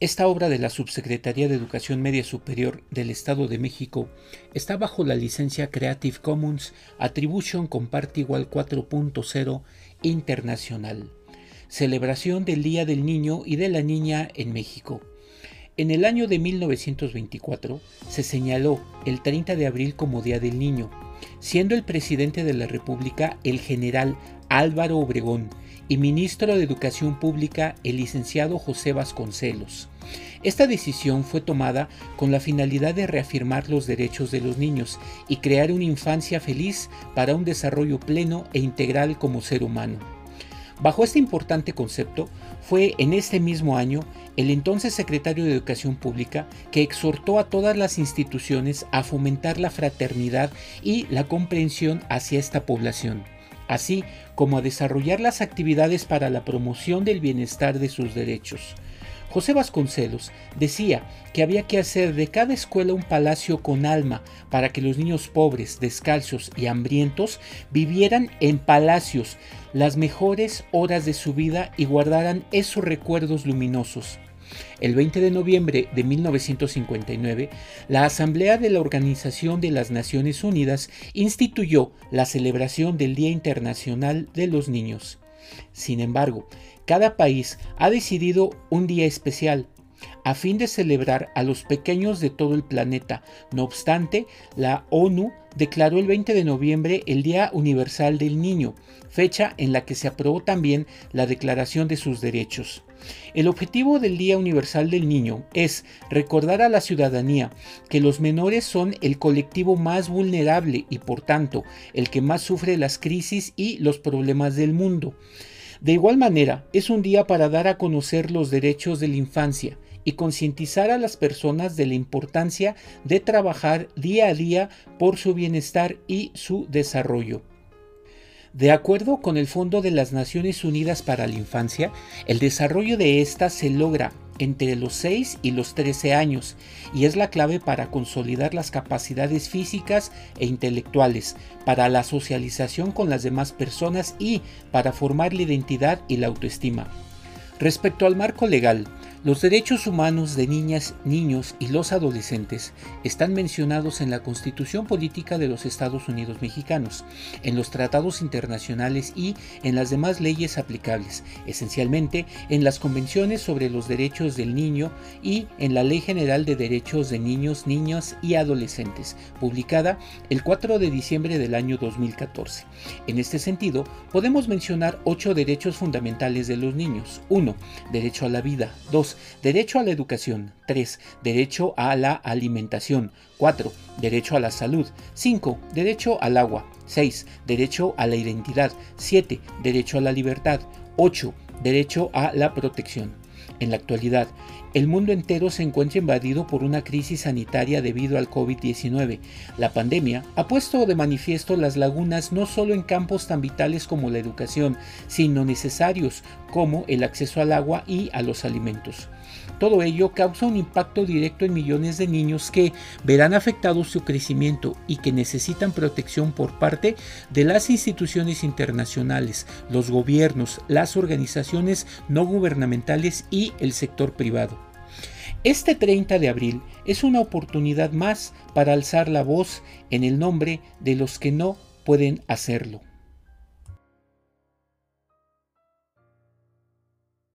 Esta obra de la Subsecretaría de Educación Media Superior del Estado de México está bajo la licencia Creative Commons Attribution Comparte Igual 4.0 Internacional. Celebración del Día del Niño y de la Niña en México. En el año de 1924 se señaló el 30 de abril como Día del Niño, siendo el presidente de la República el general Álvaro Obregón y ministro de Educación Pública el licenciado José Vasconcelos. Esta decisión fue tomada con la finalidad de reafirmar los derechos de los niños y crear una infancia feliz para un desarrollo pleno e integral como ser humano. Bajo este importante concepto, fue en este mismo año el entonces secretario de Educación Pública que exhortó a todas las instituciones a fomentar la fraternidad y la comprensión hacia esta población así como a desarrollar las actividades para la promoción del bienestar de sus derechos. José Vasconcelos decía que había que hacer de cada escuela un palacio con alma para que los niños pobres, descalzos y hambrientos vivieran en palacios las mejores horas de su vida y guardaran esos recuerdos luminosos. El 20 de noviembre de 1959, la Asamblea de la Organización de las Naciones Unidas instituyó la celebración del Día Internacional de los Niños. Sin embargo, cada país ha decidido un día especial a fin de celebrar a los pequeños de todo el planeta. No obstante, la ONU declaró el 20 de noviembre el Día Universal del Niño, fecha en la que se aprobó también la Declaración de sus Derechos. El objetivo del Día Universal del Niño es recordar a la ciudadanía que los menores son el colectivo más vulnerable y por tanto el que más sufre las crisis y los problemas del mundo. De igual manera, es un día para dar a conocer los derechos de la infancia y concientizar a las personas de la importancia de trabajar día a día por su bienestar y su desarrollo. De acuerdo con el Fondo de las Naciones Unidas para la Infancia, el desarrollo de ésta se logra entre los 6 y los 13 años y es la clave para consolidar las capacidades físicas e intelectuales, para la socialización con las demás personas y para formar la identidad y la autoestima. Respecto al marco legal, los derechos humanos de niñas, niños y los adolescentes están mencionados en la Constitución Política de los Estados Unidos Mexicanos, en los tratados internacionales y en las demás leyes aplicables, esencialmente en las convenciones sobre los derechos del niño y en la Ley General de Derechos de Niños, Niñas y Adolescentes, publicada el 4 de diciembre del año 2014. En este sentido, podemos mencionar ocho derechos fundamentales de los niños. 1. Derecho a la vida. 2 Derecho a la educación. 3. Derecho a la alimentación. 4. Derecho a la salud. 5. Derecho al agua. 6. Derecho a la identidad. 7. Derecho a la libertad. 8. Derecho a la protección. En la actualidad, el mundo entero se encuentra invadido por una crisis sanitaria debido al COVID-19. La pandemia ha puesto de manifiesto las lagunas no solo en campos tan vitales como la educación, sino necesarios como el acceso al agua y a los alimentos. Todo ello causa un impacto directo en millones de niños que verán afectado su crecimiento y que necesitan protección por parte de las instituciones internacionales, los gobiernos, las organizaciones no gubernamentales y el sector privado. Este 30 de abril es una oportunidad más para alzar la voz en el nombre de los que no pueden hacerlo.